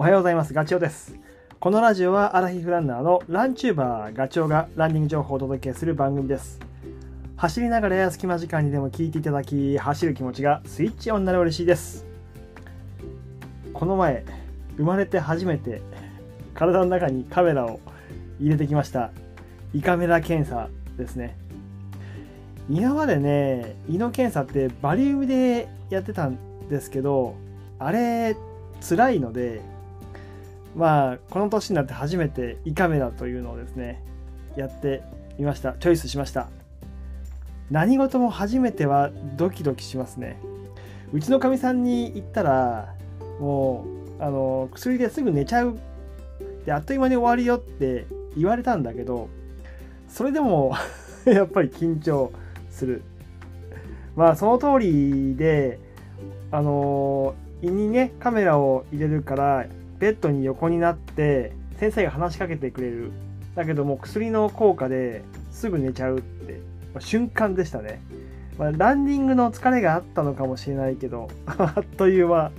おはようございます。ガチョウです。このラジオはアラヒフランナーのランチューバーガチョウがランニング情報をお届けする番組です。走りながらや隙間時間にでも聞いていただき、走る気持ちがスイッチオンになる嬉しいです。この前、生まれて初めて体の中にカメラを入れてきました。胃カメラ検査ですね。今までね、胃の検査ってバリウムでやってたんですけど、あれ、辛いので、まあ、この年になって初めて胃カメラというのをですね、やってみました。チョイスしました。何事も初めてはドキドキしますね。うちのかみさんに言ったら、もう、あの、薬ですぐ寝ちゃう。で、あっという間に終わるよって言われたんだけど、それでも やっぱり緊張する。まあ、その通りで、あの胃にねカメラを入れるからベッドに横になって先生が話しかけてくれる。だけども薬の効果ですぐ寝ちゃうって、まあ瞬間でしたね、まあ、ランニングの疲れがあったのかもしれないけど あっという間。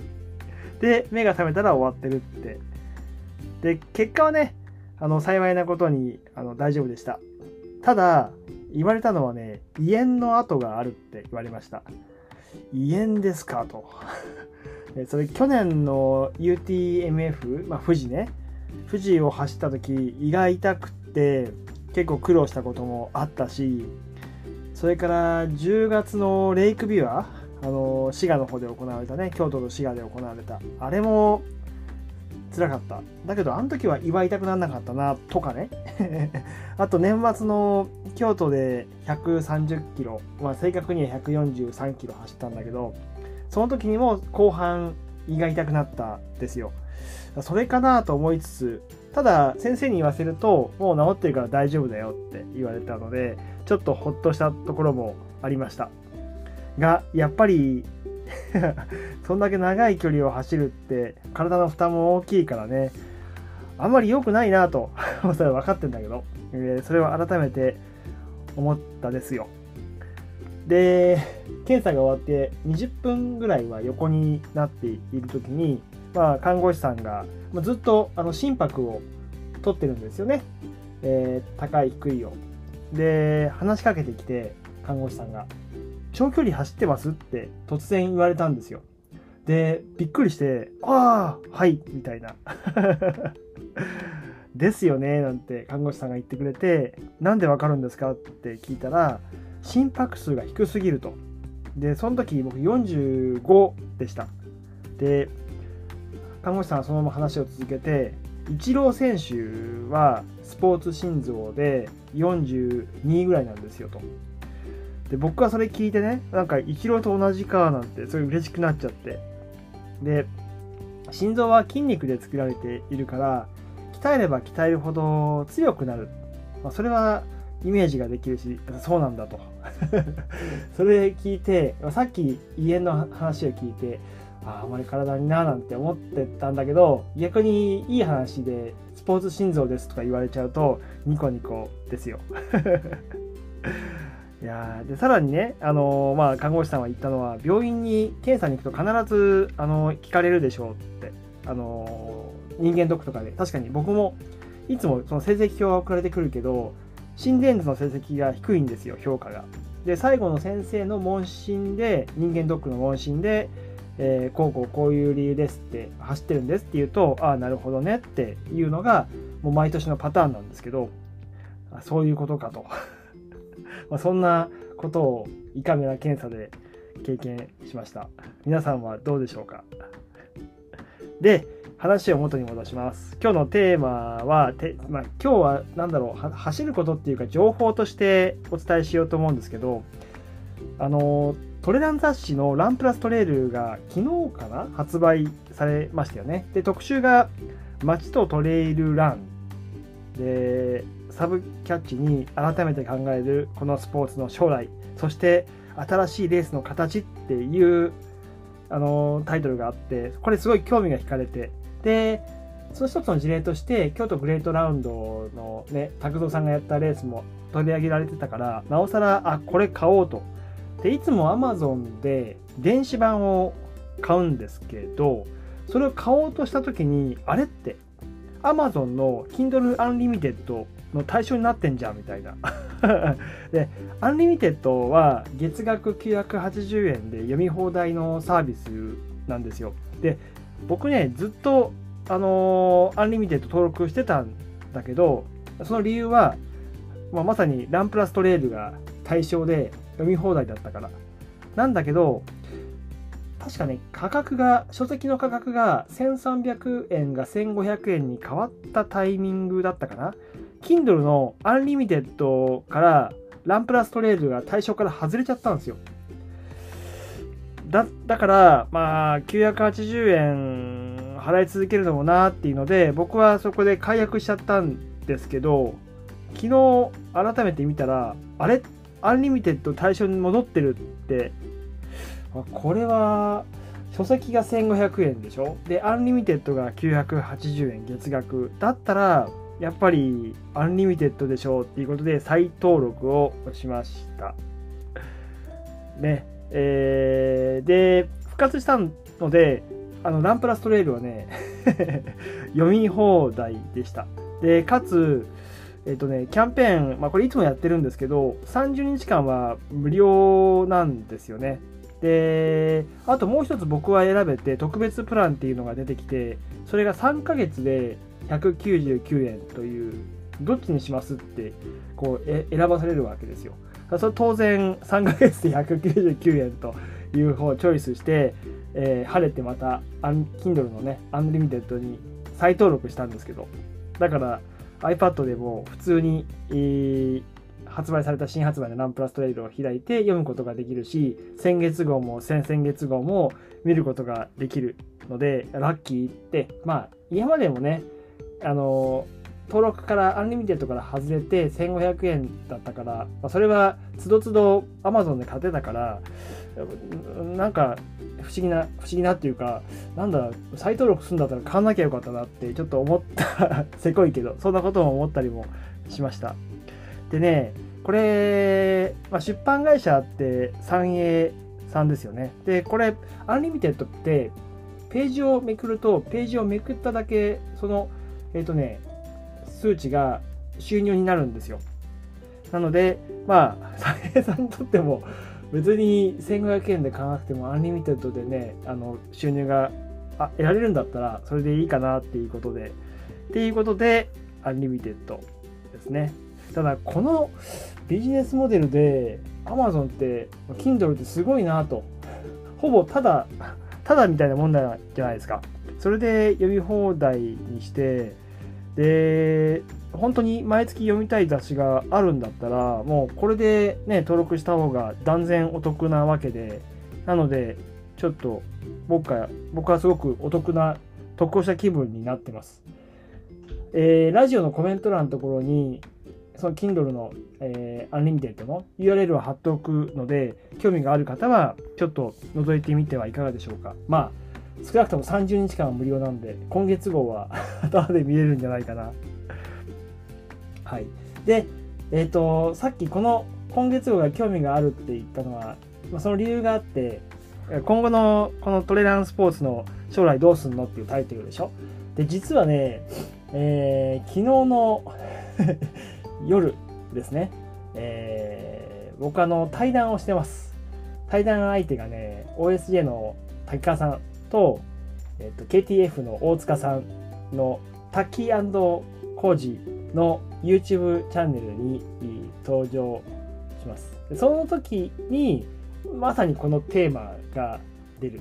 で目が覚めたら終わってるって。で結果はねあの幸いなことにあの大丈夫でした。ただ言われたのはね胃炎の跡があるって言われました。胃炎ですか？と。それ去年の UTMF、まあ、富士ね。富士を走った時胃が痛くって結構苦労したこともあったしそれから10月のレイクビュアあの滋賀の方で行われたね。京都と滋賀で行われた。あれも辛かった。だけどあの時は胃は痛くならなかったなとかね。あと年末の京都で130キロ、まあ、正確には143キロ走ったんだけどその時にも後半胃が痛くなったんですよ。それかなと思いつつただ先生に言わせるともう治ってるから大丈夫だよって言われたのでちょっとほっとしたところもありました。がやっぱり そんだけ長い距離を走るって体の負担も大きいからねあんまり良くないなと それは分かってんだけど、えーそれを改めて思ったですよ。で検査が終わって20分ぐらいは横になっている時に、まあ、看護師さんがまずっとあの心拍を取ってるんですよね、えー高い低いを。で話しかけてきて看護師さんが「長距離走ってます?」って突然言われたんですよ。でびっくりして「ああはい」みたいな。ですよねなんて看護師さんが言ってくれてなんでわかるんですかって聞いたら心拍数が低すぎると。でその時僕45でした。で看護師さんはそのまま話を続けてイチロー選手はスポーツ心臓で42ぐらいなんですよと。で僕はそれ聞いてねなんかイチローと同じかなんてそれ嬉しくなっちゃって。で心臓は筋肉で作られているから鍛えれば鍛えるほど強くなる、まあ、それはイメージができるしそうなんだと。それ聞いてさっき胃炎の話を聞いてああんまり体にななんて思ってたんだけど逆にいい話でスポーツ心臓ですとか言われちゃうとニコニコですよ。いやでさらにね、あのーまあ、看護師さんは言ったのは病院に検査に行くと必ず、あのー聞かれるでしょうって、あのー人間ドックとかで。確かに僕もいつもその成績表が送られてくるけど心電図の成績が低いんですよ評価が。で最後の先生の問診で人間ドックの問診で、えーこうこうこういう理由ですって走ってるんですって言うとああなるほどねっていうのがもう毎年のパターンなんですけどあそういうことかと。まそんなことを胃カメラ検査で経験しました。皆さんはどうでしょうか？で、話を元に戻します。今日のテーマは、てまあ、今日は何だろう、走ることっていうか情報としてお伝えしようと思うんですけど、あの、トレラン雑誌のランプラストレイルが昨日かな発売されましたよね。で、特集が街とトレイルラン。で、サブキャッチに改めて考えるこのスポーツの将来そして新しいレースの形っていうあのタイトルがあってこれすごい興味が惹かれてでその一つの事例として京都グレートラウンドのね拓三さんがやったレースも取り上げられてたからなおさらあこれ買おうと。でいつも Amazon で電子版を買うんですけどそれを買おうとした時にあれって Amazon の Kindle Unlimited の対象になってんじゃんみたいな。で Unlimited は月額980円で読み放題のサービスなんですよ。で僕ねずっとあのー、 Unlimited 登録してたんだけどその理由は、まあ、まさにランプラストレイルが対象で読み放題だったから。なんだけど確かね価格が書籍の価格が1300円が1500円に変わったタイミングだったかな。Kindle の Unlimited からランプラストレールが対象から外れちゃったんですよ。だだからまあ980円払い続けるのもなっていうので僕はそこで解約しちゃったんですけど昨日改めて見たらあれ？ Unlimited 対象に戻ってるってこれは書籍が1500円でしょ？で Unlimited が980円月額。だったらやっぱり Unlimited でしょうっていうことで再登録をしました。ね。えー、で復活したのであのランプラストレールはね 読み放題でしたでかつえっ、とね、キャンペーン、まあ、これいつもやってるんですけど、30日間は無料なんですよね。で、あともう一つ僕は選べて特別プランっていうのが出てきて、それが3ヶ月で199円という、どっちにしますってこうえ選ばされるわけですよ。それ当然3ヶ月で199円という方をチョイスして、えー、晴れてまた Kindle のね、 Unlimited に再登録したんですけど、だから iPad でも普通に、えー、発売された新発売のランプラストレイルを開いて読むことができるし、先月号も先々月号も見ることができるので、ラッキーって、まあ、今までもね、あの、登録から Unlimited から外れて1500円だったから、まあ、それはつどつど Amazon で買ってたから、なんか不思議な、不思議なっていうか、なんだ、再登録するんだったら買わなきゃよかったなってちょっと思った せこいけど、そんなことも思ったりもしました。でね、これ、まあ、出版会社って三栄さんですよね。で、これ、 Unlimited って、ページをめくると、ページをめくっただけ、その、えっ、ー、とね、数値が収入になるんですよ。なので、まあ、三栄さんにとっても、別に1500円で買わなくても、 Unlimited でね、あの収入があ得られるんだったら、それでいいかなっていうことで、っていうことで、 Unlimited ですね。ただこのビジネスモデルで Amazon って Kindle ってすごいなとほぼただただみたいなもんじゃないですかそれで読み放題にしてで本当に毎月読みたい雑誌があるんだったらもうこれでね登録した方が断然お得なわけでなのでちょっと僕は僕はすごくお得な得をした気分になってます。えー、ラジオのコメント欄のところにその Kindle の、えー、Unlimited の URL を貼っておくので、興味がある方は、ちょっと覗いてみてはいかがでしょうか。まあ、少なくとも30日間は無料なんで、今月号は 後で見れるんじゃないかな。はい。で、えっ、ー、と、さっきこの今月号が興味があるって言ったのは、まあ、その理由があって、今後のこのトレランスポーツの将来どうすんのっていうタイトルでしょ。で、実はね、えー、昨日の 夜ですね、えー、僕あの対談をしてます。対談相手がね、OSJ の滝川さんと、えーと、KTF の大塚さんの滝工事の YouTube チャンネルに登場します。その時にまさにこのテーマが出る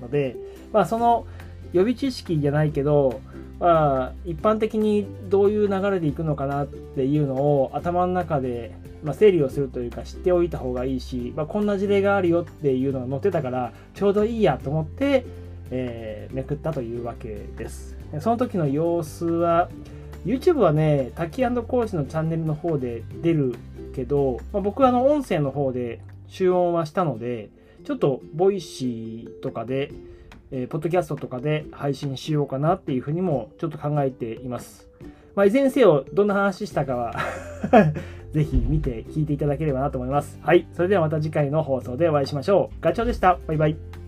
ので、まあその予備知識じゃないけど、まあ、一般的にどういう流れでいくのかなっていうのを頭の中で、まあ、整理をするというか知っておいた方がいいし、まあ、こんな事例があるよっていうのが載ってたからちょうどいいやと思って、えー、めくったというわけです。その時の様子は YouTube はね滝コーチのチャンネルの方で出るけど、まあ、僕はあの音声の方で集音はしたのでちょっと Voicy とかでえー、ポッドキャストとかで配信しようかなっていうふうにもちょっと考えています。まあ、いずれにせよ、どんな話したかはぜひ見て聞いていただければなと思います。はい。それではまた次回の放送でお会いしましょう。ガチョウでした。バイバイ。